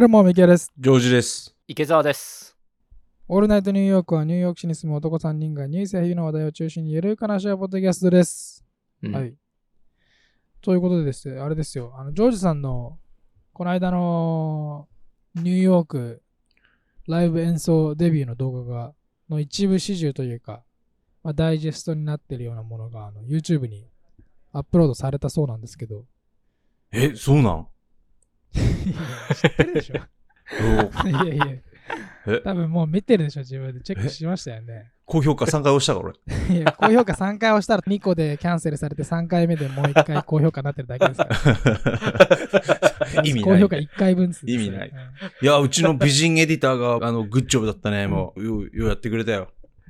どうも、ミキヤです。ジョージです。池澤です。オールナイトニューヨークはニューヨーク市に住む男3人がニュースや日々の話題を中心にゆるく話し合うポッドキャストです。うんはい。ということでですね、あれですよ、あの、ジョージさんの、この間のニューヨークライブ演奏デビューの動画が、の一部始終というか、まあ、ダイジェストになってるようなものがあの YouTube にアップロードされたそうなんですけど、え、そうなん？知ってるでしょおいやいやえ、多分もう見てるでしょ、自分でチェックしましたよね。高評価3回押したから俺。いや高評価3回押したら2個でキャンセルされて3回目でもう1回高評価になってるだけですから。意味高評価ない。1回分です意味ないうんいや、うちの美人エディターが、あの、グッジョブだったね。もう、よう、やってくれたよ。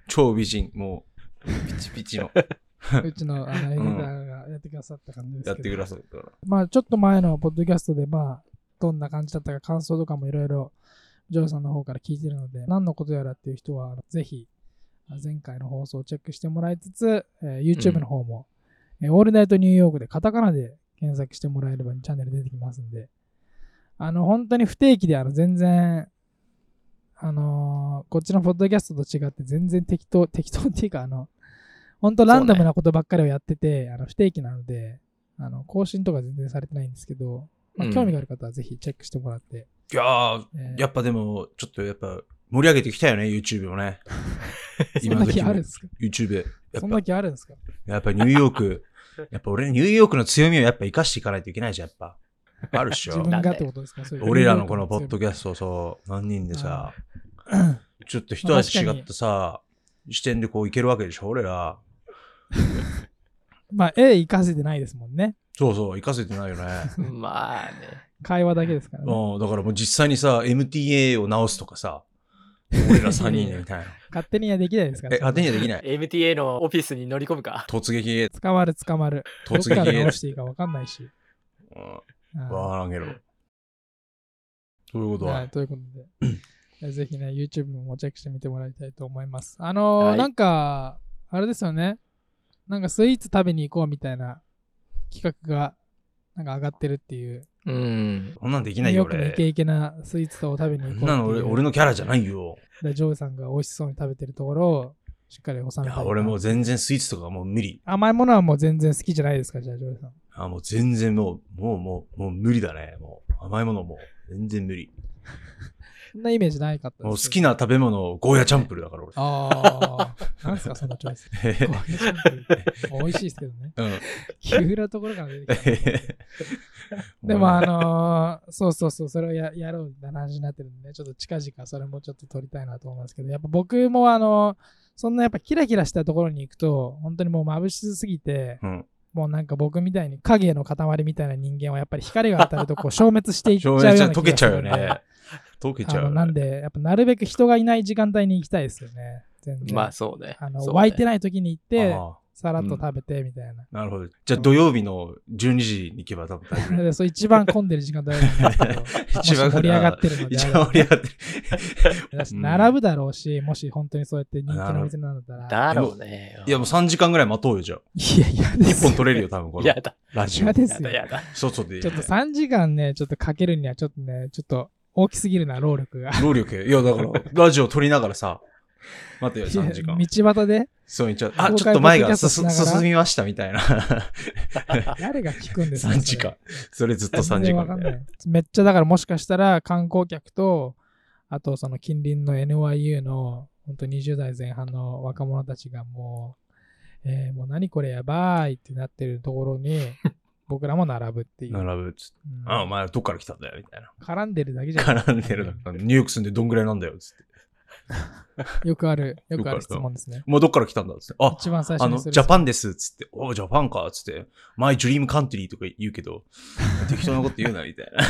超美人。もう、ピチピチの。うちのあのエディターがやってくださった感じです。やってくださったから。まあちょっと前のポッドキャストでまあどんな感じだったか感想とかもいろいろジョーさんの方から聞いてるので何のことやらっていう人はぜひ前回の放送をチェックしてもらいつつ、えー YouTube の方も、えーオールナイトニューヨークでカタカナで検索してもらえればチャンネル出てきますんであの本当に不定期であの全然あのーこっちのポッドキャストと違って全然適当適当っていうかあの本当ランダムなことばっかりをやってて、あの不定期なのであの更新とか全然されてないんですけど、まあうん興味がある方はぜひチェックしてもらって、いやー、えーやっぱでも、ちょっとやっぱ、盛り上げてきたよね、YouTube をね。そんな気あるんですか？YouTube。やっぱそんな、気あるんですか？やっぱニューヨーク、やっぱ俺、ニューヨークの強みをやっぱ生かしていかないといけないじゃん、やっぱ。あるっしょ。自分がってことですか？俺らのこのポッドキャストをそう、何人でさ、ちょっと一味違ったさ、視点でこういけるわけでしょ、俺ら。まあ、絵活かせてないですもんね。そうそう、生かせてないよね。まあね。会話だけですからね。うん、だからもう実際にさ、MTA を直すとかさ、俺ら3人でみたいな。勝手にはできないですから。え、勝手にはできない。MTA のオフィスに乗り込むか。突撃、捕まる捕まる。どっ突から撃、直していいか分かんないし。うんうんわからんけど。そういうことは、。はいということで、えぜひね、YouTube もチェックしてみてもらいたいと思います。あのーはいなんか、あれですよね。なんかスイーツ食べに行こうみたいな企画が、なんか上がってるっていう。うん。こんなんできないよ、ーヨークのイケ俺。イケなスイーツを食べに行こうっていう。こんなの俺俺のキャラじゃないよ。で、ジョーさんが美味しそうに食べてるところをしっかり収めたいや、俺もう全然スイーツとかもう無理。甘いものはもう全然好きじゃないですか、じゃあ、ジョーさん。あ、もう全然もう、もう、もう、もう無理だね。もう、甘いものもう、全然無理。そんなイメージないかった好ですきな食べ物、ゴーヤチャンプルだから俺。ああ、なんすか、そのチョイス。ゴーヤチャンプル美味しいですけどね。うん。急なところから出てきた。でも、あのーそうそうそう、それをややろうみたいな話になってるんでね、ちょっと近々それもちょっと撮りたいなと思いますけど、やっぱ僕もあのそんなやっぱキラキラしたところに行くと、本当にもう眩しすぎて、うん。もうなんか僕みたいに影の塊みたいな人間はやっぱり光が当たるとこう消滅していっちゃうようなん気が 溶けちゃうよするんでね。溶けちゃうなんで、やっぱなるべく人がいない時間帯に行きたいですよね。全然。まあそうね。あのね湧いてない時に行って、あさらっと食べてみたいな。あなるほど。じゃあ土曜日の12時に行けば多分大丈夫。でそう一番混んでる時間帯な んですけど、一番盛り上がってるので 一番盛り上がってる。並ぶだろうし、もし本当にそうやって人気のお店なんだったら。だろうね。いやもう3時間ぐらい待とうよ、じゃあ。いやいやです1本取れるよ、多分このやだ。ラジオ嫌。ですよやだ。やだ。外で。ちょっと3時間ね、ちょっとかけるにはちょっとね、ちょっと大きすぎるな、労力が。労力。いや、だから、ラジオ撮りながらさ、待てよ、3時間。道端で？そう言っちゃう。あ、ちょっと前が進みましたみたいな。誰が聞くんですか3時間。それずっと3全時間みたいな。めっちゃだからもしかしたら観光客と、あとその近隣の NYU の本当20代前半の若者たちがもう、えーもう何これやばいってなってるところに、僕らも並ぶっていう。並ぶっつって。うんあ、お前どっから来たんだよ、みたいな。絡んでるだけじゃ絡んでるの。ニューヨーク住んでどんぐらいなんだよ、つって。よくある、よくある質問ですね。お前どっから来たんだ、つって。あ、一番最初あの、にするジャパンです、つって。おジャパンか、つって。マイドリームカントリーとか言うけど、適当なこと言うな、みたいな。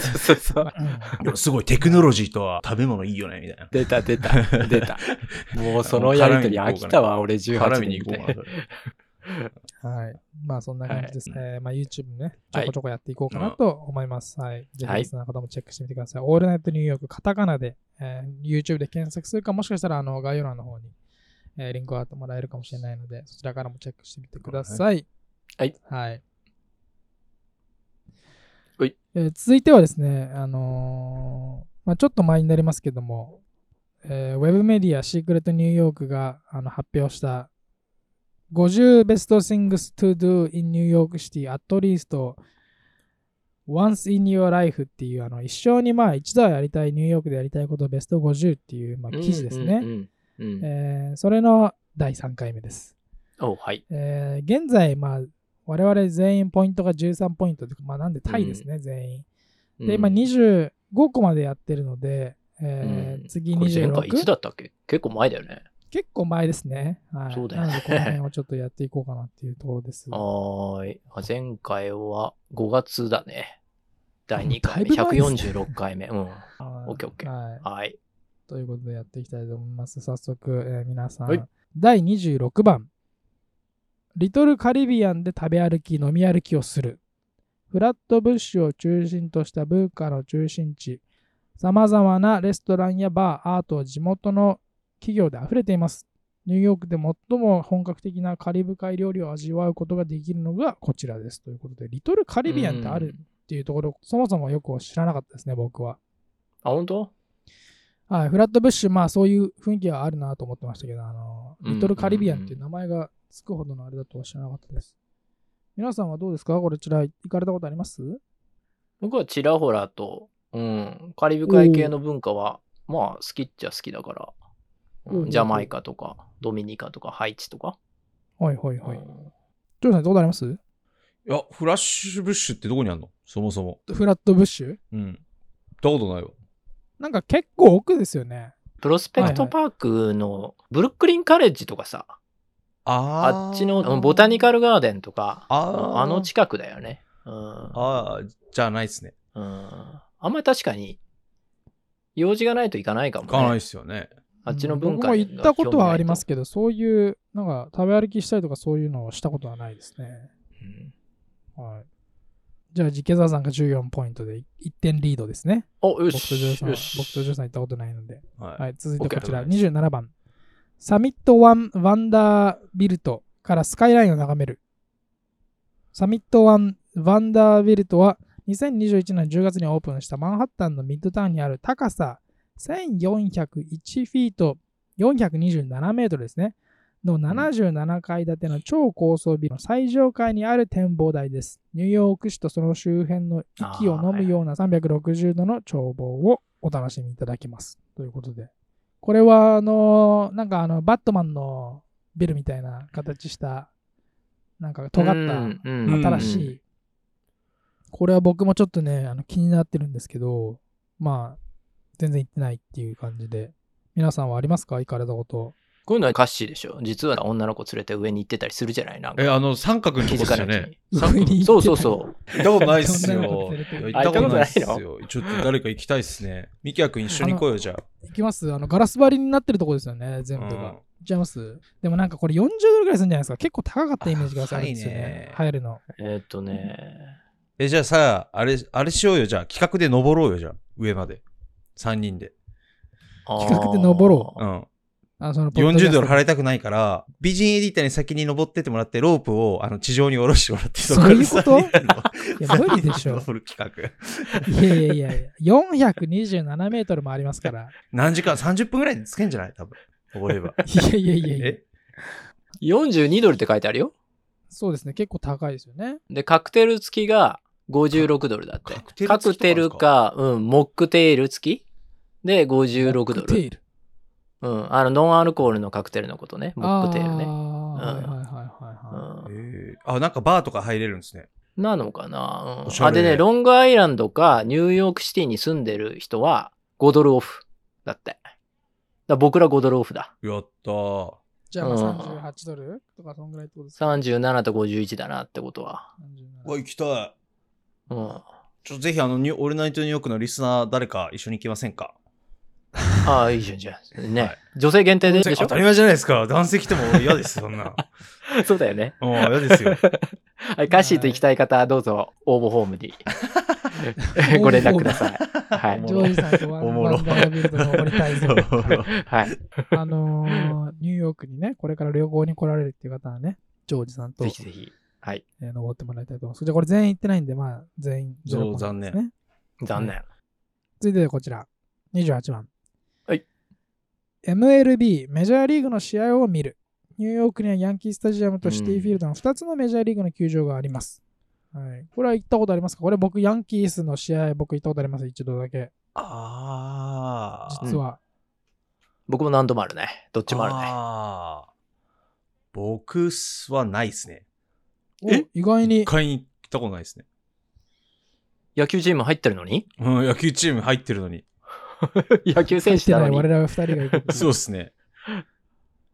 そうそう。すごいテクノロジーとは食べ物いいよね、みたいな。出た出た。出た。もうそのやりとり飽きたわ、俺18絡年みに行こうかな、それ。はい。まあそんな感じです。えーまあ YouTube ね、ちはいょこちょこやっていこうかなと思います。はい。ぜひはいリスナーの方もチェックしてみてください。オールナイトニューヨーク、カタカナで、えー YouTube で検索するか、もしかしたらあの概要欄の方に、えーリンクを貼ってもらえるかもしれないので、そちらからもチェックしてみてください。はい。はい。ほいえー続いてはですね、あのーまあ、ちょっと前になりますけども、えーウェブメディアシークレットニューヨークがあの発表した50 Best Things to Do in New York City at least once in your life っていうあの一生にまあ一度はやりたいニューヨークでやりたいことベスト50っていう、まあ、記事ですね、それの第3回目です。おはい。えー現在、まあ、我々全員ポイントが13ポイントで、まあ、なんでタイですね、全員。で、今うん25個までやってるので、えーうん次これ前回いつ26。だったっけ？結構前だよね。結構前ですね。はい。そうだよねなので、この辺をちょっとやっていこうかなっていうところです。はーい。あ前回は5月だね。第2回目。だいぶ前ですね146回目。うん。はいオッケーオッケーはい。はい。ということでやっていきたいと思います。早速、えー皆さん、はい第26番。リトルカリビアンで食べ歩き、飲み歩きをする。フラットブッシュを中心とした文化の中心地。さまざまなレストランやバー、アート、地元の企業で溢れています。ニューヨークで最も本格的なカリブ海料理を味わうことができるのがこちらです。ということで、リトルカリビアンってあるっていうところ、そもそもよく知らなかったですね、僕は。あ、本当？はい、フラットブッシュ、まあそういう雰囲気はあるなと思ってましたけど、あの、うんリトルカリビアンっていう名前がつくほどのあれだとは知らなかったです。皆さんはどうですか？これちら行かれたことあります？僕はちらほらと、うん、カリブ海系の文化は、まあ好きっちゃ好きだから、ジャマイカとか、ドミニカとか、ハイチとか。はいはいはい。うんジョーさん、どうことあります？いや、フラッシュブッシュってどこにあんの？そもそも。フラットブッシュ？うん。行ったことないわ。なんか結構奥ですよね。プロスペクトパークのブルックリンカレッジとかさ、ああっちのうんボタニカル。ルガーデンとか、あの近くだよね。うん。ああ、じゃないっすね。うん、あんまり確かに、用事がないといかないかも、ね。行かないっすよね。あっちの文化僕も行ったことはありますけけど、そういう、なんか食べ歩きしたりとかそういうのをしたことはないですね。ど。はい。じゃあ、池澤さんが14ポイントで1点リードですね。お、よし。僕とジョーさん行ったことないので。はい。はい、続いてこちら、OK 27番。サミットワンワンダービルトからスカイラインを眺める。サミットワンワンダービルトは2021年10月にオープンしたマンハッタンのミッドタウンにある高さ1401フィート427メートルですね。の77階建ての超高層ビルの最上階にある展望台です。ニューヨーク市とその周辺の息を飲むような360度の眺望をお楽しみいただけます。ということで。これは、あの、なんかあの、バットマンのビルみたいな形した、なんか尖ったうん新しい。これは僕もちょっとね、あの気になってるんですけど、まあ、全然行ってないっていう感じで。皆さんはありますか？行かれたこと。こういうのはカッシーでしょ。実は女の子連れて上に行ってたりするじゃない？なんかえ、あの、三角のと気こですよづかないうちね。三角上にそうそうそう。行ったことないっすよ。行ったことないっすよ。ちょっと誰か行きたいっすね。ミキヤ君一緒に行こうよ、じゃあ。行きますあの、ガラス張りになってるとこですよね、全部が。うん行っちゃいます？でもなんかこれ40ドルぐらいするんじゃないですか？結構高かったイメージがあるんですよね高いね。入るの。えーっとね。え、じゃあさ、あれ、あれしようよ、じゃあ。企画で登ろうよ、じゃあ。上まで。3人で。企画で登ろう。ん。あそのポッドキャス40トドル払いたくないから、美人エディターに先に登ってってもらって、ロープをあの地上に下ろしてもらって、そういうこと？いや無理でしょ登る企画。いやいやいやいや、427メートルもありますから。何時間 ?30 分ぐらいでつけんじゃない？多分。登れば。いやいやいやいや。え？42ドルって書いてあるよ。そうですね、結構高いですよね。で、カクテル付きが56ドルだって。カクテルか？うん、モックテール付き？で56ドル。モックテール？うん、あの、ノンアルコールのカクテルのことね。モックテールね。あーはいはいはいはいあ、なんかバーとか入れるんですね。なのかな、うんあ、でね、ロングアイランドかニューヨークシティに住んでる人は5ドルオフだって。だ僕ら5ドルオフだ。やったー。い。じゃあまうんあ38ドルとかそんぐらいってことですか？37と51だなってことは。37うわ、行きたい。うん。ちょっとぜひ、あの、ニュオールナイトニューヨークのリスナー誰か一緒に行きませんか？ああ、いいじゃん、じゃあ。ね。はい女性限定ででしょ？当たり前じゃないですか。男性来ても俺嫌です、そんな。そうだよね。もう嫌ですよ。はい、カッシーと行きたい方、どうぞ応募フォームにご連絡ください。はい。ジョージさんとワンおもろワンダービルド登りたいぞ。はい。あのー、ニューヨークにね、これから旅行に来られるっていう方はね、ジョージさんとぜひぜひ。はい。えー登ってもらいたいと思います。じゃあこれ全員行ってないんで、まあ全員ゼロポイントですね。残念。続いてこちら、28番。はい。MLB、メジャーリーグの試合を見る。ニューヨークにはヤンキースタジアムとシティフィールドの2つのメジャーリーグの球場があります。はい、これは行ったことありますか？これ僕、ヤンキースの試合、僕行ったことあります？一度だけ。ああ。実は。僕も何度もあるね。どっちもあるね。僕はないですね。おえ？意外に一。回に行ったことないですね。野球チーム入ってるのに？うん、野球チーム入ってるのに。野球選手なのに？我々2人が行く そうですね。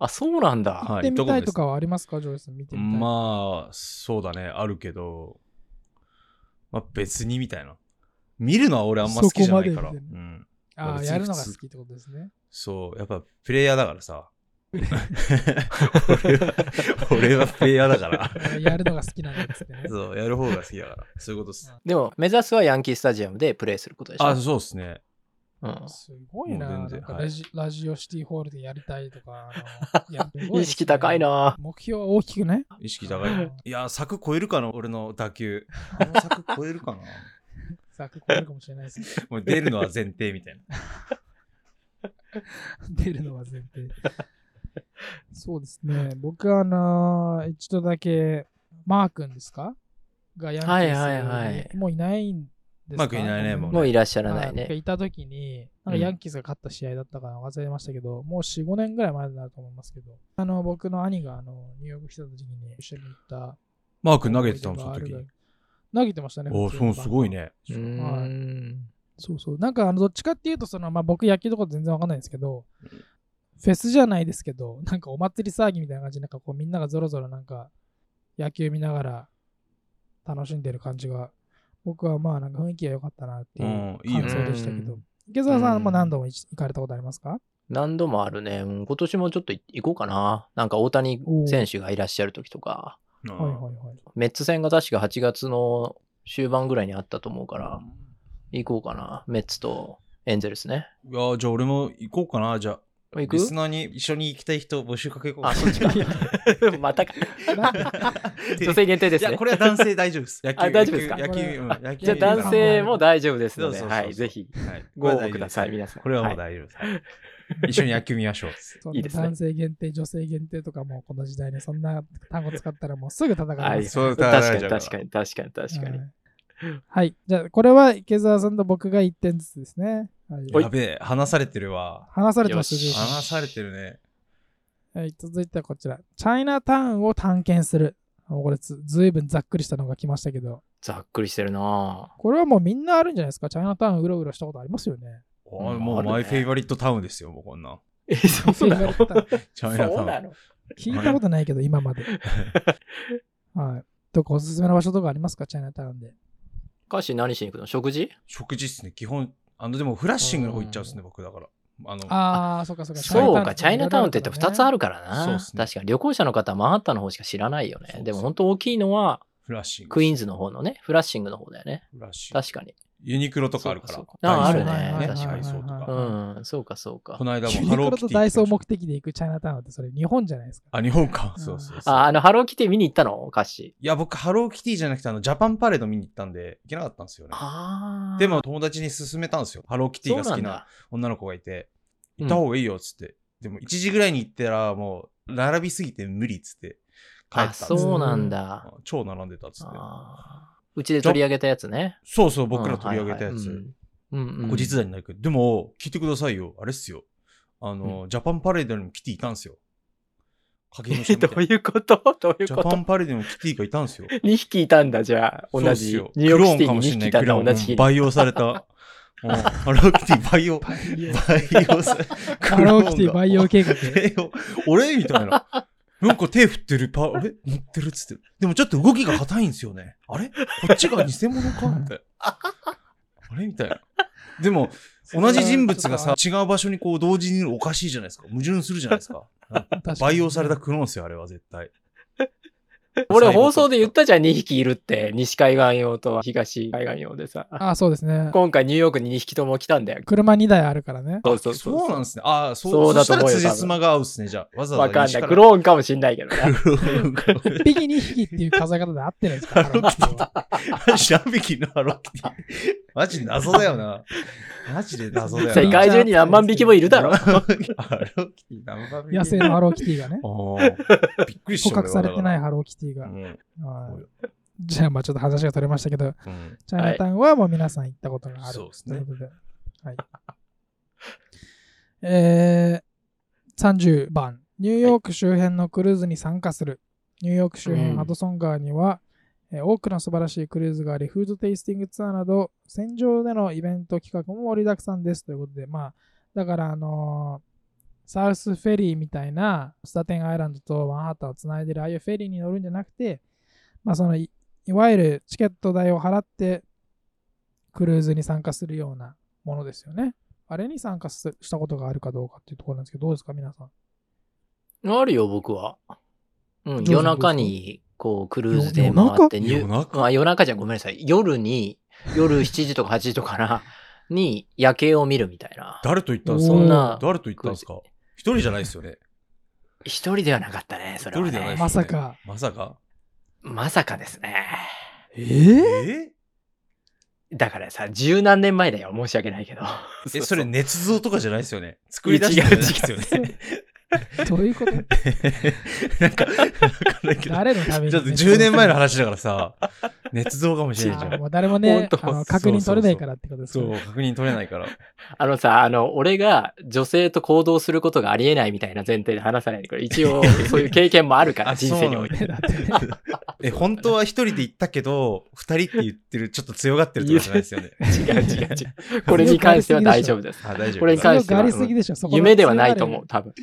あ、そうなんだ。はい行ってみたいとかはありますか？ジョイス見てみたい。まあ、そうだね、あるけど、まあ別にみたいな。見るのは俺あんま好きじゃないから。うん。ああ、やるのが好きってことですね。そう、やっぱプレイヤーだからさ。俺は、俺はプレイヤーだから。やるのが好きなんですね。そう、やる方が好きだから。そういうことっす。でも、目指すはヤンキースタジアムでプレーすることでしょ。あ、そうですね。うん、すごいな。もう全然はいなんかラジ,、ラジオシティホールでやりたいとか。ね意識高いな。目標は大きくね？意識高い。いや、柵超えるかな、俺の打球。あの柵超えるかな？柵超えるかもしれないです。もう出るのは前提みたいな。出るのは前提。そうですね。僕はあのー一度だけ、マー君ですか？がヤンキースはいはいはいもういないんですか？マー君いないねもうもういらっしゃらないね。いた時に、なんかヤンキースが勝った試合だったかな忘れましたけど、もう4、5年ぐらい前になると思いますけど、あの、僕の兄があのニューヨーク来た時に一緒に行った。マー君投げてたの、その時。投げてましたね。おそう、すごい。ね。うーん。そうそう。なんかあの、どっちかっていうと、その、まあ僕野球とか全然わかんないんですけど、フェスじゃないですけど、なんかお祭り騒ぎみたいな感じで、なんかこうみんながぞろぞろなんか野球見ながら楽しんでる感じが、僕はまあなんか雰囲気が良かったなっていう感想でしたけどうん、池澤さんも何度も行かれたことありますか？何度もあるね。うん今年もちょっと行こうかな。なんか大谷選手がいらっしゃる時とか、うんはいはいはい。メッツ戦が確か8月の終盤ぐらいにあったと思うから、行こうかな。メッツとエンゼルスね。いや、じゃあ俺も行こうかな。じゃあ、行く？リスナーに一緒に行きたい人募集かけようかあ、そっちか。またか。女性限定ですね。いや、これは男性大丈夫です。野球 あ大丈夫ですか？野球、うん野球じゃあ男性も大丈夫ですので、そうそうそうそうはい、ぜひはいご応募ください、皆さん。これはもうはい大丈夫です。一緒に野球見ましょう。いいですね男性限定、女性限定とかもこの時代にそんな単語使ったらもうすぐ叩かれはい、ます。そう確かに確かに確かに確かに。はいはい。じゃあ、これは池澤さんと僕が1点ずつですね。はい、はいやべえ、話されてるわ。話されてますよ話されてるね。はい、続いてはこちら。チャイナタウンを探検する。もうこれずずいぶんざっくりしたのが来ましたけど、ざっくりしてるなこれはもうみんなあるんじゃないですか？チャイナタウンうろうろしたことありますよね。あうんあもうマイフェイバリットタウンですよ、もうこんな。え、そうなの？チャイナタウン。聞いたことないけど、今まで。はい。どこおすすめの場所とかありますか？チャイナタウンで。歌詞何しに行くの？食事？食事っすね、基本。あの、でもフラッシングの方行っちゃうんですね、僕だから。あの、ああ、そうかそうか。そうか、チャイナタウンって言って2つあるるからな。そうっすね確かに旅行者の方はマンハッタンの方しか知らないよね。でも本当大きいのはフラッシング。クイーンズの方のね、フラッシングの方だよね。フラッシング。確かに。ユニクロとかあるから。あダイソーあるねね。確かにダイソーとはか。うん、そうかそうかこ。の間もユニクハローキティロとダイソー目的で行くチャイナタウンってそれ日本じゃないですか？たあ、日本か。うんそうそうそう。あ、あの、ハローキティ見に行ったの？歌詞。いや、僕、ハローキティじゃなくて、あの、ジャパンパレード見に行ったんで、行けなかったんですよね。ああ。でも、友達に勧めたんですよ。ハローキティが好きな女の子がいて、行った方がいいよ、つって。でも、1時ぐらいに行ったら、もう、並びすぎて無理っつって、帰ったんあ、ですよそうなんだ。あ超並んでたっつって。うちで取り上げたやつね。そうそう、僕ら取り上げたやつ。うんはいはいうんうんうん後日談になるけど、でも、聞いてくださいよ。あれっすよ。あの、ジャパンパレードにもキティいたんですよ。影の人えみたいなどういうこと？どういうこと？ジャパンパレードにもキティがいたんですよ。2匹いたんだ、じゃあ。同じ。ニューヨークシティクローンかもに2しんない匹いたんだ、クローン同じ。培養された。うんハローキティ培養、培養されハローキティ培養計画。俺？みたいな。なんか手振ってるパ、あれ？乗ってるっつってる。でもちょっと動きが硬いんですよね。あれ？こっちが偽物か？みたいな。あれ？みたいな。でも、同じ人物がさ、違う場所にこう同時にいるのおかしいじゃないですか。矛盾するじゃないですか。培養されたクローンですよ、あれは絶対。俺放送で言ったじゃん、2匹いるって。西海岸用と東海岸用でさ。あ、そうですね。今回ニューヨークに2匹とも来たんだよ。車2台あるからね。そうそうそう。そうなんですね。ああ、そうそうだと思うよそしたら辻褄が合うっすね、じゃあ。わざわわかんない。クローンかもしんないけどね。1匹2匹っていう数え方で合ってるんですかハ ローキティ何匹のハローキティ。マジ謎だよな。マジで謎だよな。世界中に何万匹もいるだろ。ハローキティ何番野生のハローキティがね。ああ、びっくりした。捕獲されてないハハローキティが。うん。はいじゃあ、まあちょっと話が取れましたけど、うんチャイナタウンはもう皆さん行ったことがある。そうですねということで。はい。えー、30番。ニューヨーク周辺のクルーズに参加する。ニューヨーク周辺、うんハドソン川には、えー多くの素晴らしいクルーズがあり、フードテイスティングツアーなど、戦場でのイベント企画も盛りだくさんです。ということで、まあ、だから、あのーサウスフェリーみたいな、スタテンアイランドとマンハッタンをつないでるああいうフェリーに乗るんじゃなくて、まあ、そのい、いわゆるチケット代を払って、クルーズに参加するようなものですよね。あれに参加すしたことがあるかどうかっていうところなんですけど、どうですか、皆さん？あるよ、僕は。うん、夜中に、こう、クルーズで回って、夜中？うんあ夜中じゃんごめんなさい。夜に、夜7時とか8時とかな、に夜景を見るみたいな。誰と行ったんですか？そんな誰と行ったんですか？一人じゃないですよね。一人ではなかったね、そ一れは、ね。人ではないですよねまさか。まさか？まさかですね。えー、え？だからさ、十何年前だよ。申し訳ないけど。え、それね。捏造とかじゃないですよね。作り出したんじゃないですよね。どういうこと？なんか、わかんないけど。誰のために？ちょっと10年前の話だからさ、捏造かもしれんじゃん。あもう誰もね確認取れないからってことですかそう、確認取れないから。あのさ、あの、俺が女性と行動することがありえないみたいな前提で話さないでくれ。一応、そういう経験もあるから、あ人生において。だってね、え、本当は一人で行ったけど、二人って言ってる、ちょっと強がってるとじゃないですよね。違う違う違う。これに関しては大丈夫です。あ、大丈夫。これに関しては強がりすぎでしょ、そこの夢ではないと思う、多分。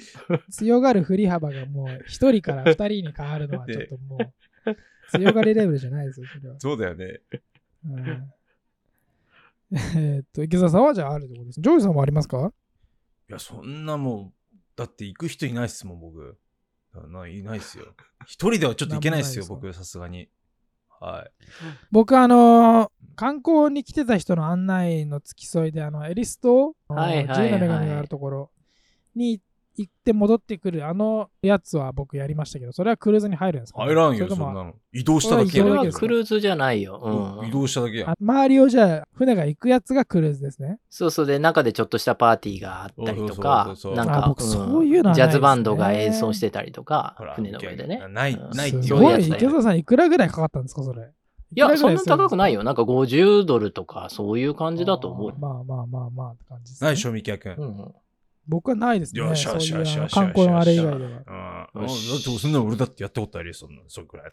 強がる振り幅がもう一人から二人に変わるのはちょっともう 強がりレベルじゃないですよ、それは。そうだよね。うん えーっと、池澤さんはじゃああるってことです。ジョージさんもありますか？いや、そんなもう、だって行く人いないっすもん、僕。ないないっすよ。一人ではちょっと行けないっすよ、なんもない僕、さすがに。はい。僕、あのー観光に来てた人の案内の付き添いで、あの、エリス島、はいはいはい自由な女神があるところに行って戻ってくる、あのやつは僕やりましたけど、それはクルーズに入るんですか、入らんよ、そんなの。移動しただけそれはクルーズじゃないよ。うん移。動しただけや。周りをじゃあ、船が行くやつがクルーズですね。そうそうで、中でちょっとしたパーティーがあったりとかなんか、そういうのはないですねジャズバンドが演奏してたりとか船の上でね。ないうんないってすいうやつごい、池澤さん、いくらぐらいかかったんですか、それ。いや、そんな高くないよ。よ。なんか50ドルとか、そういう感じだと思うよ。まあまあまあまあって感じです、ね。ない、賞味期限。うん。うん。僕はないですね。よしよしよしそういうあのよし観光のあれ以外では。あだよしってそんなの俺だってやったことあるよ、そんな、それくらい。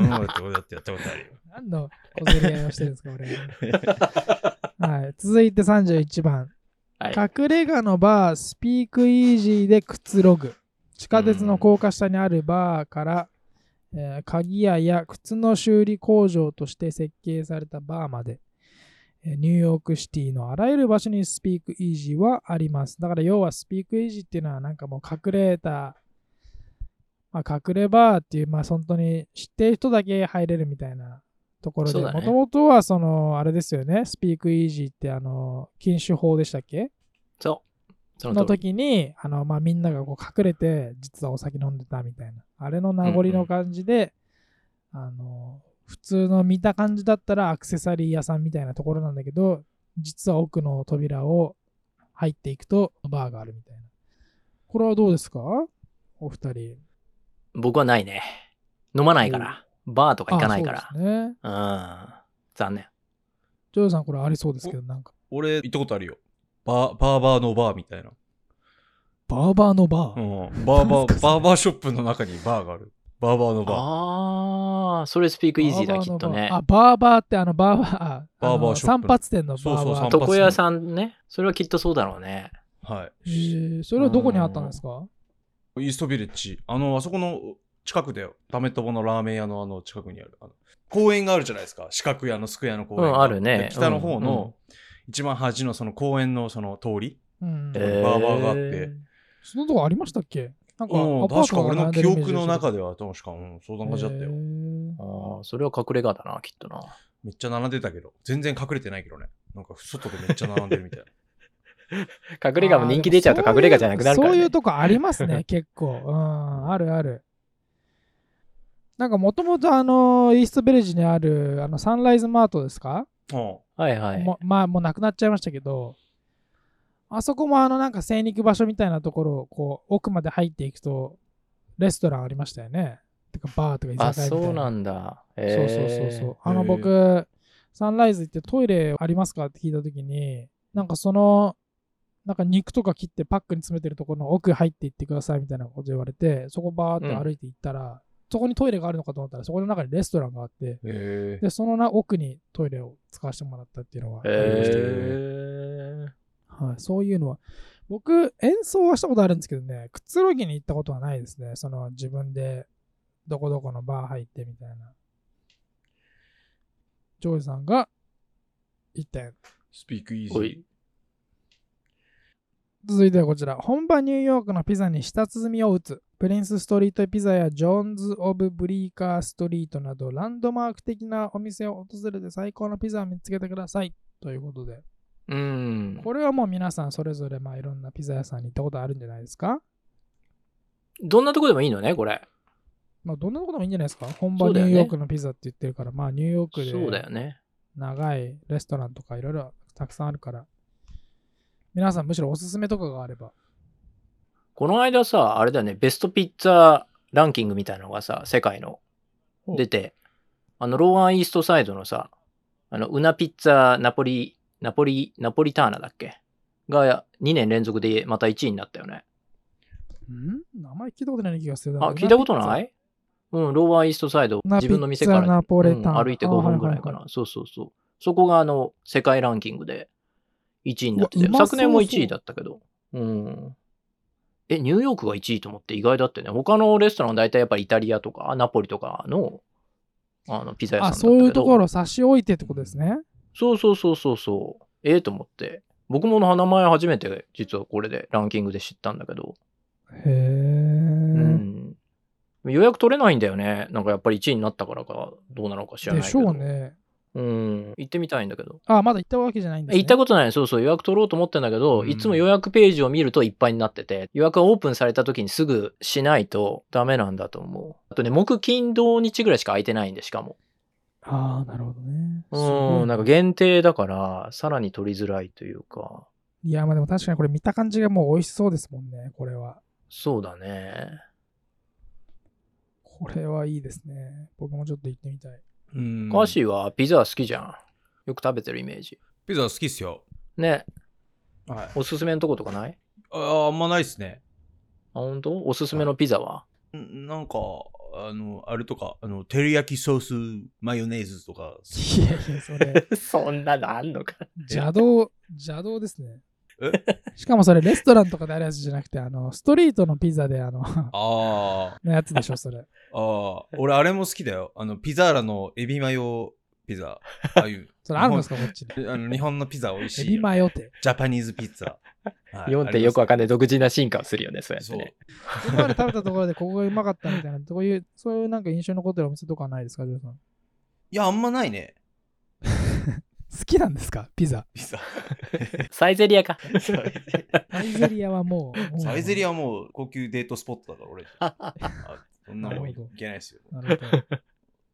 うん、俺だって俺だってやったことあるよ。何の小競り合いをしてるんですか、俺。はい。続いて31番。はい。隠れ家のバー、スピークイージーでくつろぐ。地下鉄の高架下にあるバーから、えー鍵屋や靴の修理工場として設計されたバーまで、えーニューヨークシティのあらゆる場所にスピークイージーはあります。だから要はスピークイージーっていうのはなんかもう隠れた、まあ、隠れバーっていう、まあ本当に知ってる人だけ入れるみたいなところで、もともとはその、あれですよね、スピークイージーってあの、禁酒法でしたっけ？そう。その。時にあの、まあ、みんながこう隠れて実はお酒飲んでたみたいなあれの名残の感じで、あの普通の見た感じだったらアクセサリー屋さんみたいなところなんだけど実は奥の扉を入っていくとバーがあるみたいなこれはどうですか？お二人僕はないね。飲まないから。バーとか行かないからあ。そうですねうん。残念。ジョーさんこれありそうですけどなんか俺、行ったことあるよ。バー、バーバーのバーみたいな。バーバーのバうー、ん。バーバー、バーバーショップの中にバーがある。バーバーのバー。ああ、それスピークイージーだ、きっとね。あバーバーってあのバーバーあバーバーショップ散髪店のバーバーそうそう散髪床屋さんね。それはきっとそうだろうね。はい。えーそれはどこにあったんですか？イーストビレッジ。あの、あそこの近くだよ。ダメットボのラーメン屋のあの近くにある。あの公園があるじゃないですか。四角いあのスクエアの公園が。うんあるねで北の方の一番端のその公園のその通り。うんえバーバーがあってそのとこありましたっけ？なんか、確か俺の記憶ので中では確か、うん、そんな感じだったよ。ああ、それは隠れ家だな、きっとな。めっちゃ並んでたけど、全然隠れてないけどね。なんか外でめっちゃ並んでるみたいな。隠れ家も人気出ちゃうと隠れ家じゃなくなるから、ね。そういうとこありますね、結構。うん、あるある。なんかもともとあの、イーストベレージにあるあのサンライズマートですか、うんはいはい。もまあもうなくなっちゃいましたけど、あそこもあのなんか精肉場所みたいなところをこう奥まで入っていくと、レストランありましたよね。てかバーとか居あ、酒屋みたいな。そうなんだ。そうそうそうえそう。あの僕、サンライズ行ってトイレありますかって聞いたときに、なんかその、なんか肉とか切ってパックに詰めてるところの奥入っていってくださいみたいなこと言われて、そこバーって歩いて行ったら、そこにトイレがあるのかと思ったら、そこの中にレストランがあって、へで、そのな奥にトイレを使わせてもらったっていうのはー、ありましたねえーはい、そういうのは。僕、演奏はしたことあるんですけどね、くつろぎに行ったことはないですね。その自分でどこどこのバー入ってみたいな。ジョージさんが1点。スピークイージ。続いてはこちら。本場ニューヨークのピザに舌鼓を打つ。プリンスストリートピザやジョーンズ・オブ・ブリーカー・ストリートなどランドマーク的なお店を訪れて最高のピザを見つけてください。ということで。うん。これはもう皆さんそれぞれまあいろんなピザ屋さんに行ったことあるんじゃないですか？どんなとこでもいいのね、これ。まあ、どんなことでもいいんじゃないですか？本場ニューヨークのピザって言ってるから、まあ、ニューヨークそうだでよね。長いレストランとかいろいろたくさんあるから、皆さんむしろおすすめとかがあれば。この間さ、あれだよね、ベストピッツァランキングみたいなのがさ、世界のお出て、あの、ローアンイーストサイドのさ、あの、ウナピッツァナポリ、ナポリ、ナポリターナだっけ？が2年連続でまた1位になったよね。ん？名前聞いたことない気がするあ、聞いたことない？いうん、ローアンイーストサイド、ナ自分の店から、ナポレタンうん歩いて5分ぐらいかあはいな。そうそうそう。そこがあの、世界ランキングで1位になってて昨年も1位だったけど。うん。え、ニューヨークが1位と思って意外だってね。他のレストランは大体やっぱりイタリアとか、ナポリとかの、あの、ピザ屋さんあ、だったけど。そういうところを差し置いてってことですね。そうそうそうそうそう。ええと思って。僕も名前初めて実はこれでランキングで知ったんだけど。へえ、うん。予約取れないんだよね。なんかやっぱり1位になったからかどうなのか知らないでけど。しょうね。うん。行ってみたいんだけど。あ、まだ行ったわけじゃないんですね。行ったことない。そうそう。予約取ろうと思ってんだけど、うんいつも予約ページを見るといっぱいになってて、予約がオープンされた時にすぐしないとダメなんだと思う。あとね、木、金、土日ぐらいしか空いてないんで、しかも。ああ、なるほどね。うん。なんか限定だから、さらに取りづらいというか。いや、まあでも確かにこれ見た感じがもう美味しそうですもんね、これは。そうだね。これはいいですね。僕もちょっと行ってみたい。うんカーシーはピザ好きじゃん。よく食べてるイメージ。ピザ好きっすよ。ね。はい。おすすめのとことかない？ああんまないっすね。あ、本当？おすすめのピザは？んなんか、あの、あれとか、あの、照り焼きソースマヨネーズとか、いやいや、それ、そんなのあんのか。邪道、邪道ですね。え？しかもそれレストランとかであるやつじゃなくて、あの、ストリートのピザであの、あ のやつでしょ、それ。あ、ああ、俺あれも好きだよ。あの、ピザーラのエビマヨピザ。あ あいう。それあるんですか、こっちに。あの日本のピザ美味しエビいよ。マヨって。ジャパニーズピッツァ。はい日本ってよくわかんなない独自な進化をするよね、そうやってそう。ね。今まで食べたところでここがうまかったみたいな、どういう、そういうなんか印象に残ってるお店とかはないですか、ジョーさん？いや、あんまないね。好きなんですか、ピザ。ピザ。サイゼリアか。サイゼリアはもう。サイゼリアはもう高級デートスポットだから、俺。あそんなもんいけないですよ。なるほど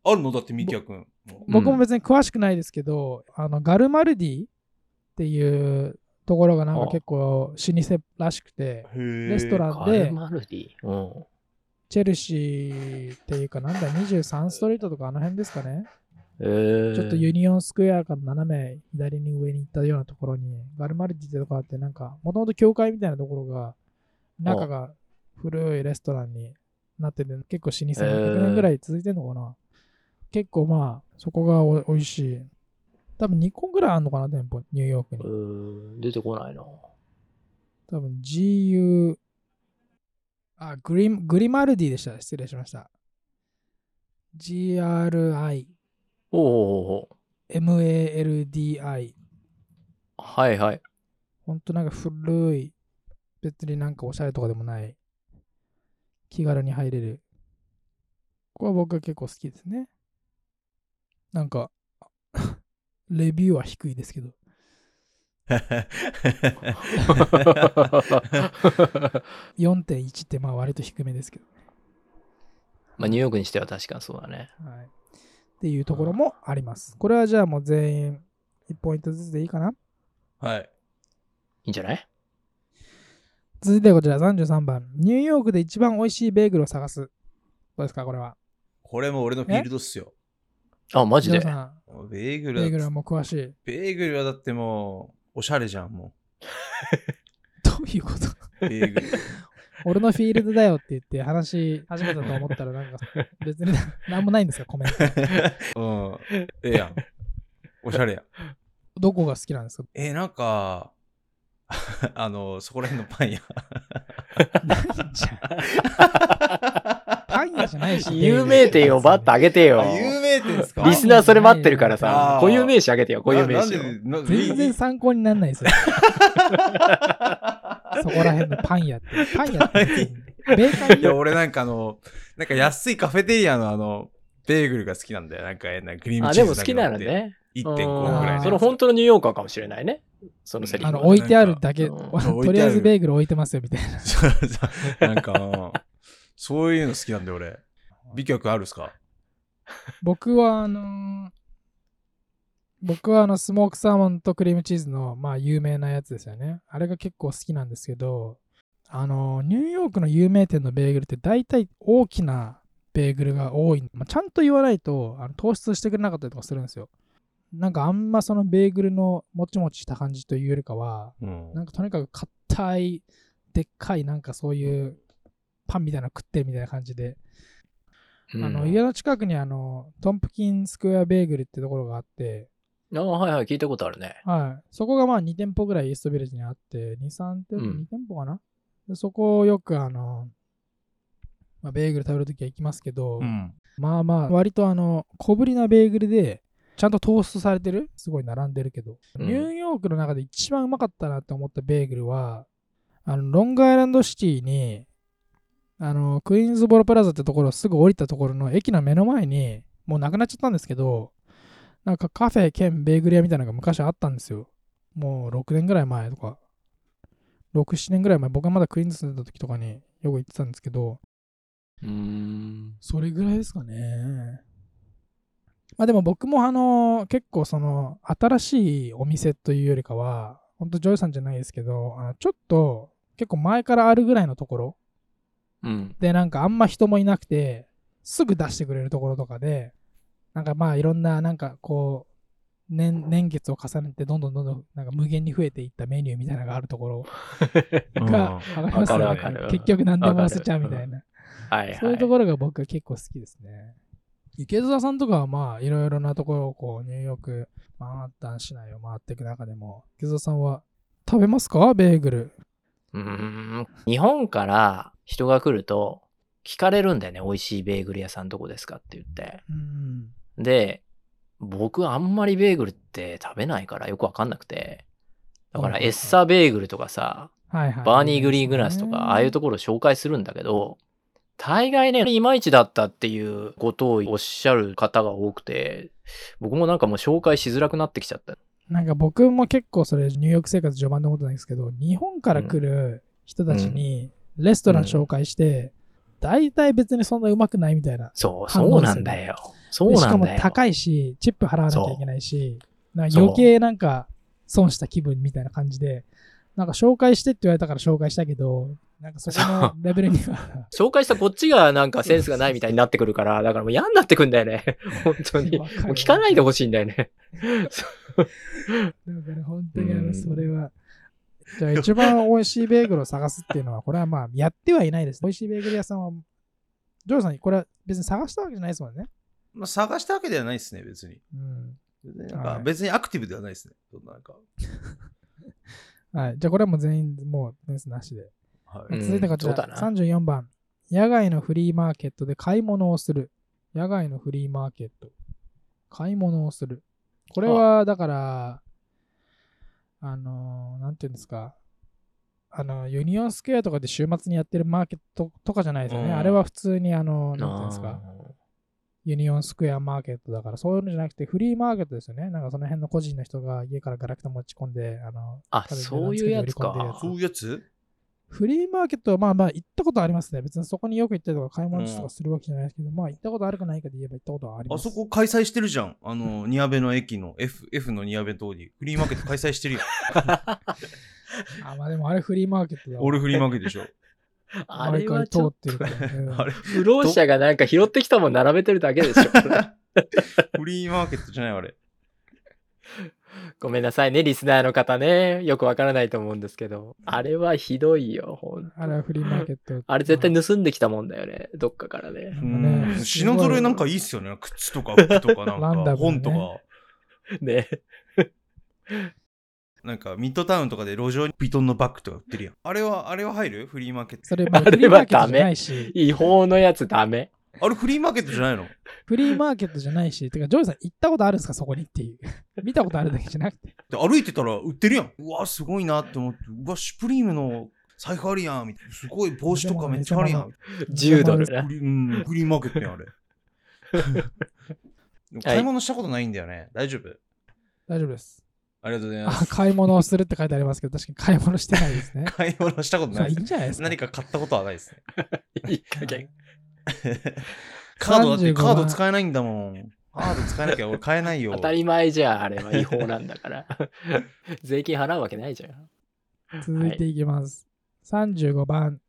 あるの？だって、ミキヤ君。も僕も別に詳しくないですけど、あのガルマルディっていうところがなんか結構老舗らしくて、レストランカでルマルディ？うん。チェルシーっていうかなんだ23ストリートとかあの辺ですかね、えー、ちょっとユニオンスクエアから斜め左に上に行ったようなところにガルマルディってとこあってなんかもともと教会みたいなところが中が古いレストランになってて結構老舗へー100年ぐらい続いてんのかな、結構まあそこがおおいしい多分2個ぐらいあるのかな店舗ニューヨークにうーん出てこないな。多分 GU あグリグリマルディでした失礼しました GRI おお MALDI はいはい。ほんとなんか古い別になんかおしゃれとかでもない気軽に入れる。これは僕は結構好きですね。なんか、レビューは低いですけど。4.1ってまあ割と低めですけど。まあ、ニューヨークにしては確かにそうだね。はい。っていうところもあります。これはじゃあもう全員1ポイントずつでいいかな？はい。いいんじゃない？続いてこちら33番。ニューヨークで一番美味しいベーグルを探す。どうですかこれは？これも俺のフィールドっすよ。あ、マジで？ベーグルだベーグルはもう詳しい。ベーグルはだってもう、おしゃれじゃん、も どういうこと？う。ベーグル。俺のフィールドだよって言って話し始めたと思ったらなんか 別に何もないんですかコメント。うん。ええやん。おしゃれやん。どこが好きなんですか？えー、なんか、あの、そこら辺のパン屋。ないじゃん。パン屋じゃないし。有名店をバッと上げてよ。あ有リスナーそれ待ってるからさあ、ー固有名詞上げてよ、固有名詞全然参考にならないですよ。そこら辺のパン屋って。パン屋って。ベーカリいや、ー俺なんかあの、なんか安いカフェテリアのあの、ベーグルが好きなんだよ。なんか、なんかクリームあ、チーズでも好きな。のね。1.5ぐらい。それ本当のニューヨーカーかもしれないね。そのセリフは。あの置いてあるだけ、うん とりあえずベーグル置いてますよみたいな。そうそうなんか、うんそういうの好きなんで俺。美脚あるっすか？僕はあのー僕はあのスモークサーモンとクリームチーズのまあ有名なやつですよね。あれが結構好きなんですけど、あのーニューヨークの有名店のベーグルって大体大きなベーグルが多い。まあ、ちゃんと言わないとあの糖質してくれなかったりとかするんですよ。なんかあんまそのベーグルのもちもちした感じというよりかは、うんなんかとにかく硬い、でっかいなんかそういうパンみたいなの食ってるみたいな感じで、うんあの家の近くにあのトンプキンスクエアベーグルってところがあって、あはいはい、聞いたことあるね。はい、そこがまあ2店舗ぐらいイーストビレッジにあって、2、3店舗、うん。2店舗かな？でそこをよくあの、まあ、ベーグル食べるときは行きますけど、うん。まあまあ割とあの小ぶりなベーグルでちゃんとトーストされてる？すごい並んでるけど、うん。ニューヨークの中で一番うまかったなって思ったベーグルはあのロングアイランドシティにあのクイーンズボロプラザってところすぐ降りたところの駅の目の前にもうなくなっちゃったんですけどなんかカフェ兼ベーグル屋みたいなのが昔あったんですよもう6年ぐらい前とか67年ぐらい前僕がまだクイーンズ住んでた時とかによく行ってたんですけどうーん。それぐらいですかね。まあでも僕もあの結構その新しいお店というよりかは、ほんとジョイさんじゃないですけど、あのちょっと結構前からあるぐらいのところうん。でなんかあんま人もいなくて、すぐ出してくれるところとかで、なんかまあいろんななんかこう、年年月を重ねてどんどんどんどんなんか無限に増えていったメニューみたいなのがあるところうんかります？結局何でも忘れちゃうみたいな。はいはい。そういうところが僕は結構好きですね。池澤さんとかはまあいろいろなところをこうニューヨーク、マンハッタン市内を回っていく中でも、池澤さんは食べますか？ベーグル。うーん。日本から人が来ると聞かれるんだよね。美味しいベーグル屋さんどこですかって言って。うん。で、僕あんまりベーグルって食べないからよくわかんなくて。だからエッサーベーグルとかさ、はいはい。バーニーグリーングラスとか、ああいうところを紹介するんだけど、大概ね、いまいちだったっていうことをおっしゃる方が多くて、僕もなんかもう紹介しづらくなってきちゃった。なんか僕も結構それニューヨーク生活序盤で思ってたんですけど、日本から来る人たちにレストラン紹介して、大体別にそんなうまくないみたいな。そう、反そうなんだよ。そうでしかなんだよ。も高いし、チップ払わなきゃいけないし、なんか余計なんか損した気分みたいな感じで、なんか紹介してって言われたから紹介したけど、なんかそこの レベルには紹介したこっちがなんかセンスがないみたいになってくるから、だからもう嫌になってくんだよね。本当に。もう聞かないでほしいんだよね。だから本当にあのうんそれは。じゃあ一番美味しいベーグルを探すっていうのは、これはまあやってはいないです。美味しいベーグル屋さんは、ジョーさん、これは別に探したわけじゃないですもんね。まあ、探したわけではないですね、別に。うん。別になんはいか別にアクティブではないですね。そんななんか。はい。じゃあこれはもう全員もう点数なしで。はいうん続いてこちら、そうだな34番。野外のフリーマーケットで買い物をする。野外のフリーマーケット。買い物をする。これは、だから、あのーなんていうんですか。あの、ユニオンスクエアとかで週末にやってるマーケットとかじゃないですよね。うんあれは普通に、あの、なんていうんですか、あユニオンスクエアマーケットだから、そういうのじゃなくて、フリーマーケットですよね。なんかその辺の個人の人が家からガラクタ持ち込んで、あの、あ、そういうやつかつ。そういうやつ？フリーマーケットはまあまあ行ったことありますね。別にそこによく行ったりとか買い物とかするわけじゃないですけど、まあ行ったことあるかないかで言えば行ったことはあります。あそこ開催してるじゃん。あの、ニアベの駅の F, F のニアベ通り。フリーマーケット開催してるよ。あ、まあでもあれフリーマーケットだわ。俺フリーマーケットでしょ。あれはちょってるから、うんあれ不老者がなんか拾ってきたもん並べてるだけでしょ。フリーマーケットじゃないあれ。ごめんなさいね、リスナーの方ね。よくわからないと思うんですけど。あれはひどいよ、ほんとあれはフリーマーケット。あれ絶対盗んできたもんだよね、どっかからね。う。品揃えなんかいいっすよね。靴とか服とかなんか 本とか。ね。なんかミッドタウンとかで路上にビトンのバッグとか売ってるやん。あれは、あれは入る？フリーマーケット。それ、まあ、あれはフリーマーケットじゃないし、違法のやつダメ。あれフリーマーケットじゃないの？フリーマーケットじゃないし、てか、ジョイさん行ったことあるんですか？そこにっていう。見たことあるだけじゃなくて。で歩いてたら売ってるやん。うわ、すごいなって思って、うわ、シュプリームの財布あるやん。みたいなすごい帽子とかめっちゃあるやん。10ドルなフ。リうん、フリーマーケットやん、あれ。買い物したことないんだよね。大丈夫？大丈夫です。ありがとうございまあ、す。買い物をするって書いてありますけど、確かに買い物してないですね。買い物したことまあいいない。んじゃないですか。何か買ったことはないですね。いい加減。カードだって35カード使えないんだもん。カード使えなきゃ俺買えないよ。当たり前じゃん、あれは違法なんだから。税金払うわけないじゃん。続いていきます。35番。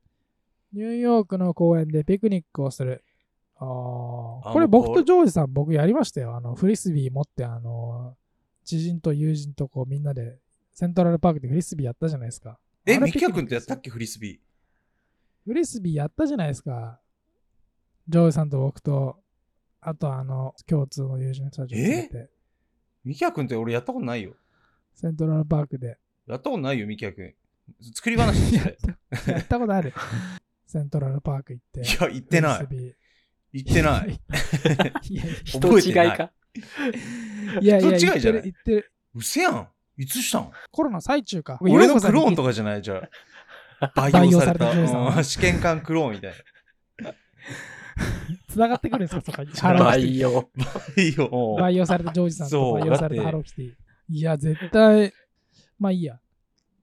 ニューヨークの公園でピクニックをする。あこれ僕とジョージさん、僕やりましたよ。あの、フリスビー持って、あの、知人と友人とこうみんなでセントラルパークでフリスビーやったじゃないですか。え、ミキヤ君ってやったっけフリスビー？フリスビーやったじゃないですか。ジョージさんと僕と、あとあの、共通の友人たちを連れて、ミキヤ君って俺やったことないよ。セントラルパークで。やったことないよ、ミキヤ君。作り話で やっすね。たやったことある。セントラルパーク行って。いや、言ってない。フリスビー言ってない。いやい人違いか。やいやいや、人違いじゃない？言ってる。うせやん。いつしたん？コロナ最中か。俺のクローンとか。かじゃない？じゃあ。培培養養されたされた。試験管クローンみたい 繋がってくるんですか、そこに。ハローキテ培養。な。いいよ。もう培養されたジョージさんとそう培養されたハローキティ。いや、絶対、まあいいや。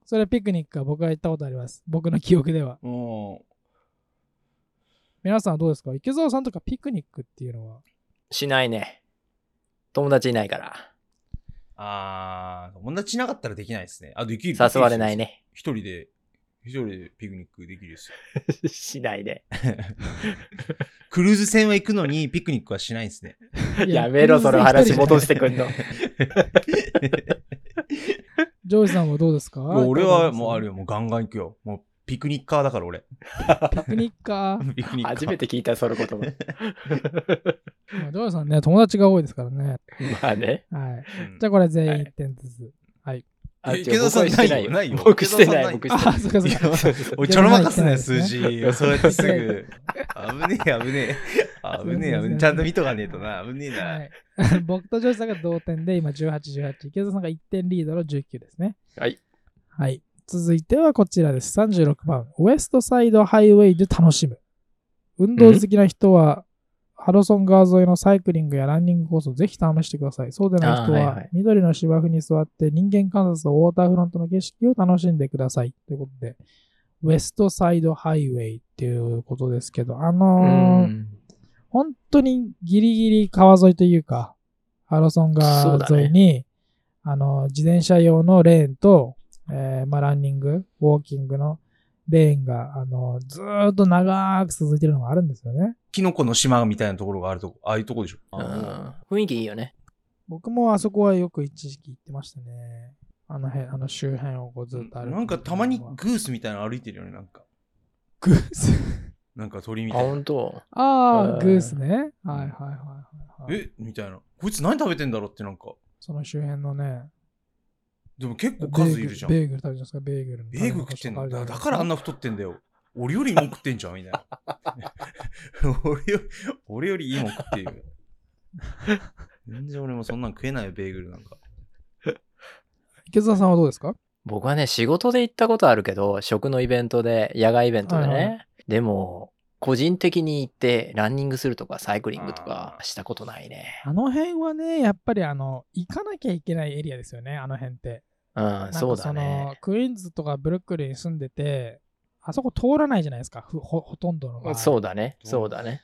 それピクニックは僕が行ったことあります。僕の記憶では。うん。皆さんはどうですか？池澤さんとかピクニックっていうのは？しないね。友達いないから。あー、友達いなかったらできないですね。あ、できる。誘われないね。ね。一人で、一人でピクニックできるですよ。しないで。クルーズ船は行くのにピクニックはしないんですね。やめろ、その話戻してくんの。ジョージさんはどうですか？俺はもうあるよ。よ。もうガンガン行くよ。もうピクニッカーだから俺。ピクニッカー？ピクニッカー。初めて聞いた、その言葉。まあジョージさんね、友達が多いですからね。まあね。はい。うんじゃあこれ全員はい1点ずつ。はい。あ、池田さんないよ。ないよ僕してない、池僕してない。あ、そっかそっか。おいちょろまかすね、数字。そうやってすぐ。危ねえ、危ねえ。危ねえ、危ねえ。ちゃんと見とかねえとな。危ねえな。はい、僕とジョージさんが同点で今18、18。池田さんが1点リードの19ですね。はい。はい。続いてはこちらです。36番。ウエストサイドハイウェイで楽しむ。運動好きな人は、ハドソン川沿いのサイクリングやランニングコースをぜひ試してください。そうでない人は、緑の芝生に座って人間観察とウォーターフロントの景色を楽しんでください。ということで、ウエストサイドハイウェイっていうことですけど、あうのーん。本当にギリギリ川沿いというか、ハロソン川沿いに、あの、自転車用のレーンと、えーまあ、ランニング、ウォーキングのレーンが、あの、ずーっと長く続いてるのがあるんですよね。キノコの島みたいなところがあるとこ、ああいうとこでしょ。うん雰囲気いいよね。僕もあそこはよく一時期行ってましたね。あの辺、あの周辺をこうずっと歩いてなんかたまにグースみたいなの歩いてるよね、なんか。グース？なんか鳥みあ、たいな。本当？ああ、うんグースね。はいはいはいはい、はい。え？みたいな。こいつ何食べてんだろうってなんか。その周辺のね。でも結構数いるじゃん。ベーグル食べてますか？ベーグルのベーグル食ってんの？だだからあんな太ってんだよ。俺よりいいもん食ってんじゃん、みたいな。俺 よ俺よりいいもん食ってるよ。全然俺もそんなん食えないよ、ベーグルなんか。池澤さんはどうですか？僕はね、仕事で行ったことあるけど、食のイベントで、野外イベントでね。はいはでも、個人的に行って、ランニングするとか、サイクリングとかしたことないね。あの辺はね、やっぱりあの、行かなきゃいけないエリアですよね、あの辺って。うん、なんかそうだのね。クイーンズとかブルックリンに住んでて、あそこ通らないじゃないですか、ふほほとんどの場合。そうだね。そうだね。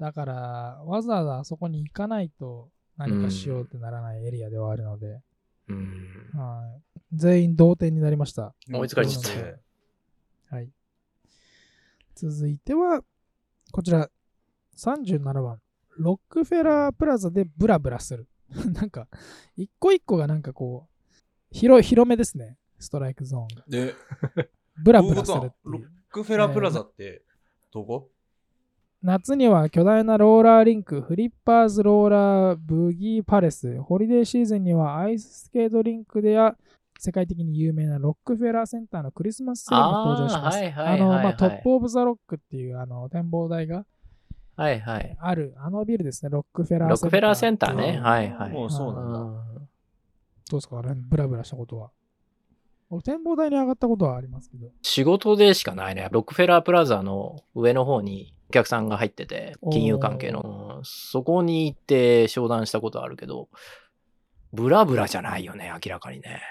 だから、わざわざあそこに行かないと何かしようってならないエリアではあるので、うん。はい全員同点になりました。追いつかれちゃった。続いては、こちら、37番。ロックフェラープラザでブラブラする。なんか、一個一個がなんかこう、広い、広めですね。ストライクゾーンが。で、ブラブラするロックフェラープラザって、どこ？夏には巨大なローラーリンク、フリッパーズローラーブギーパレス、ホリデーシーズンにはアイススケートリンクでや世界的に有名なロックフェラーセンターのクリスマスツリーも登場します。あーはいはいはいあの、まあ、はいトップオブザロックっていうあの展望台がはいはい。ある、あのビルですね、ロックフェラーロックフェラーセンターね。うんはいはい。もうそうなんだ。うんどうですか？ね、ブラブラしたことは。僕、展望台に上がったことはありますけど。仕事でしかないね。ロックフェラープラザの上の方にお客さんが入ってて、金融関係の。うんそこに行って商談したことあるけど、ブラブラじゃないよね、明らかにね。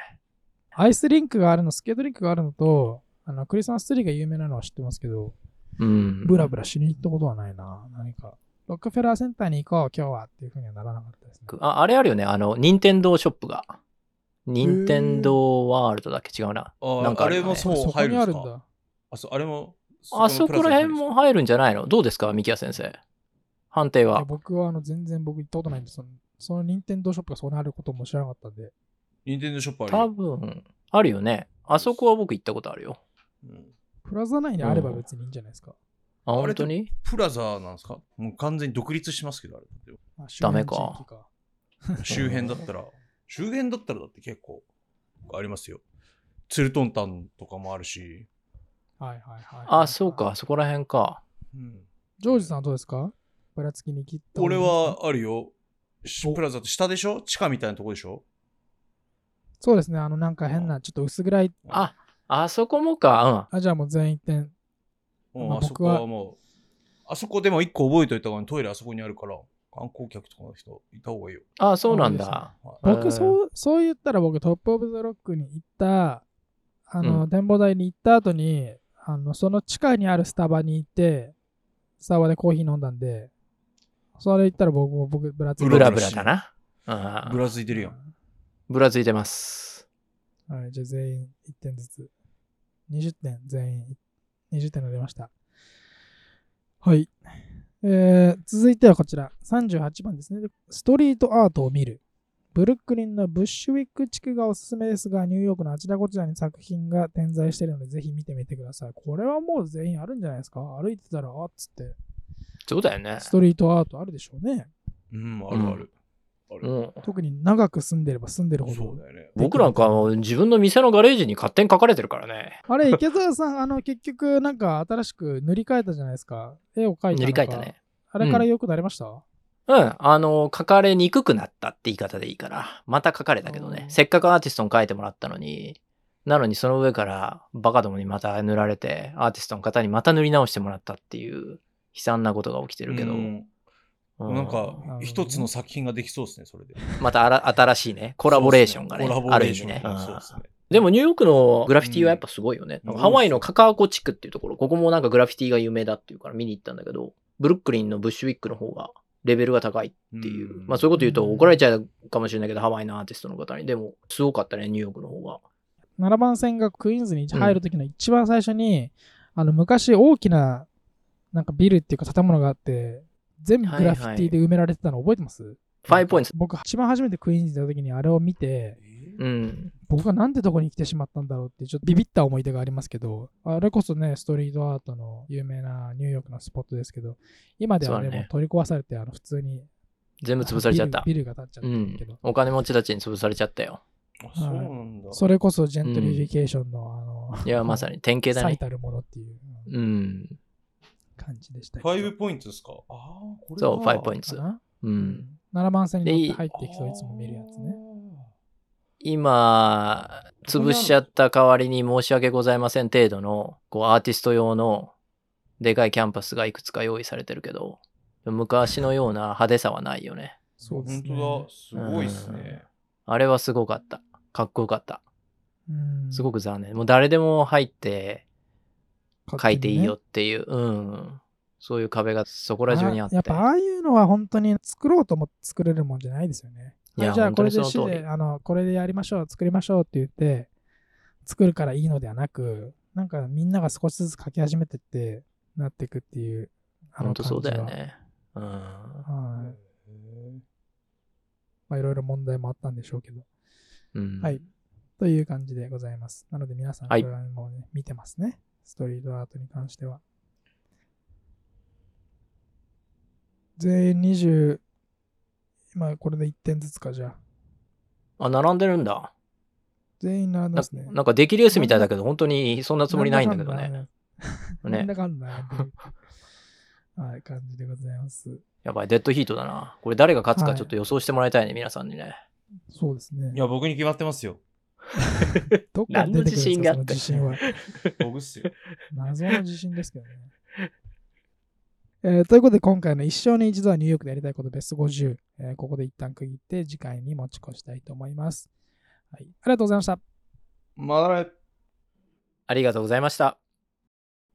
アイスリンクがあるの、スケートリンクがあるのと、あのクリスマスツリーが有名なのは知ってますけど、うん。ブラブラしに行ったことはないな。何か。ロックフェラーセンターに行こう、今日はっていうふうにはならなかったですね。ああれあるよね、あの、任天堂ショップが。任天堂ワールドだっけ？違うな。あなんかあねあれもそうそこ入るんですかにあるんだ。あそあれも、あそこら辺もも入るんじゃないの？どうですか、三木谷先生？判定は。僕はあの全然僕行ったことないんで、その、その任天堂ショップがそこにあることも知らなかったんで。ニンテンドーショップある多よ。分、あるよね。あそこは僕行ったことあるよ。うんプラザ内にあれば別にいいんじゃないですか。あ、あれ本当に？プラザなんですか？もう完全に独立してますけど、あれだってあダメか 周辺だったら、周辺だったらだって結構ありますよ。ツルトンタンとかもあるし。はいはいはい。あ、そうか、。そこら辺か。うんジョージさんはどうですか？ばらつきに切った。俺は、あるよ。しプラザって下でしょ？地下みたいなとこでしょ？そうですね、あのなんか変な、ちょっと薄暗い。あ、あそこもか。あ、じゃあもう全員一点。まあもうあそこは僕もう、あそこでも一個覚えといた方がいいトイレあそこにあるから、観光客とかの人いた方がいいよ。うん。あ、そうなんそうだ。はい僕、そう、そう言ったら僕、トップオブザロックに行った、あの、うん展望台に行った後に、あの、その地下にあるスタバに行って、スタバでコーヒー飲んだんで、それ言ったら僕も僕、ブラツブラブラだな。あブラついてるやん。ブラついてます。はい、じゃあ全員1点ずつ。20点、全員20点が出ました。はい。えー、続いてはこちら、38番ですね。ストリートアートを見る。ブルックリンのブッシュウィック地区がおすすめですが、ニューヨークのあちらこちらに作品が点在しているので、ぜひ見てみてください。これはもう全員あるんじゃないですか？歩いてたら、あっつって、そうだよね。ストリートアートあるでしょうね。うん、あるある。うん。特に長く住んでれば住んでるほど。そうだよね。僕なんか自分の店のガレージに勝手に書かれてるからね。あれ、池澤さん、あの、結局、なんか新しく塗り替えたじゃないですか。絵を描いた塗り替えたね。。あれから良くなりました、うん。あの、書かれにくくなったって言い方でいいから。また書かれたけどねう。んせっかくアーティストに書いてもらったのに、なのにその上からバカどもにまた塗られて、アーティストの方にまた塗り直してもらったっていう悲惨なことが起きてるけど。うんうんなんか一つの作品ができそうですね、それで。またあら新しいね、コラボレーションがね、コラボある意味ね。ですね。でもニューヨークのグラフィティはやっぱすごいよね。うんハワイのカカアコ地区っていうところ、ここもなんかグラフィティが有名だっていうから見に行ったんだけど、ブルックリンのブッシュウィックの方がレベルが高いっていう。うんまあそういうこと言うと怒られちゃうかもしれないけど、ハワイのアーティストの方に。でも、すごかったね、ニューヨークの方が。7番線がクイーンズに入るときの一番最初に、あの昔大きななんかビルっていうか建物があって全部グラフィティで埋められてたの覚えてます、ファイポイント。僕一番初めてクイーンズに行った時にあれを見てうん。僕はなんてとこに来てしまったんだろうってちょっとビビった思い出がありますけどあれこそねストリートアートの有名なニューヨークのスポットですけど今ではねそうだねもう取り壊されてあの普通に全部潰されちゃった。ビルビルが建っちゃってうんるけど、。お金持ちたちに潰されちゃったよ。あそうなんだ。それこそジェントリフィケーションの、あのいや、まさに典型だね。最たるものっていううん。感じでしたけどファイブポイントですか？ああ、これそう、ファイブポイントか。なうん。7番線に入っていくといつも見るやつね。今、潰しちゃった代わりに申し訳ございません程度の、こう、アーティスト用のでかいキャンバスがいくつか用意されてるけど、昔のような派手さはないよね。そうですね。本当だ。すごいっすね。あれはすごかった。かっこよかった。うんすごく残念。もう誰でも入って書いていいよ勝っていう、うん。そういう壁がそこら中にあって。やっぱああいうのは本当に作ろうと思って作れるもんじゃないですよね。いやはいじゃあこれで市であのこれでやりましょう作りましょうって言って作るからいいのではなくなんかみんなが少しずつ書き始めてってなっていくっていうあの本当そうだよ感じはね。うん。はいまあいろいろ問題もあったんでしょうけどうん、はい。という感じでございます。なので皆さん、こはいれはもうね、見てますね。ストリートアートに関しては。全員20、今これで1点ずつか、じゃあ。あ、並んでるんだ。全員並んでなますね。なんか出来レースみたいだけど、本当にそんなつもりないんだけどね。ね。なんだかんだ はい、感じでございます。やばい、デッドヒートだな。これ誰が勝つはいかちょっと予想してもらいたいね、皆さんにね。そうですねい。や、僕に決まってますよ。どっから出てくるんですか、その何の自自信は。僕っすよ。謎の自信ですけどね。えーということで今回の一生に一度はニューヨークでやりたいことベスト50、えーここで一旦区切って次回に持ち越したいと思います。はい、ありがとうございました。まだね。ありがとうございました。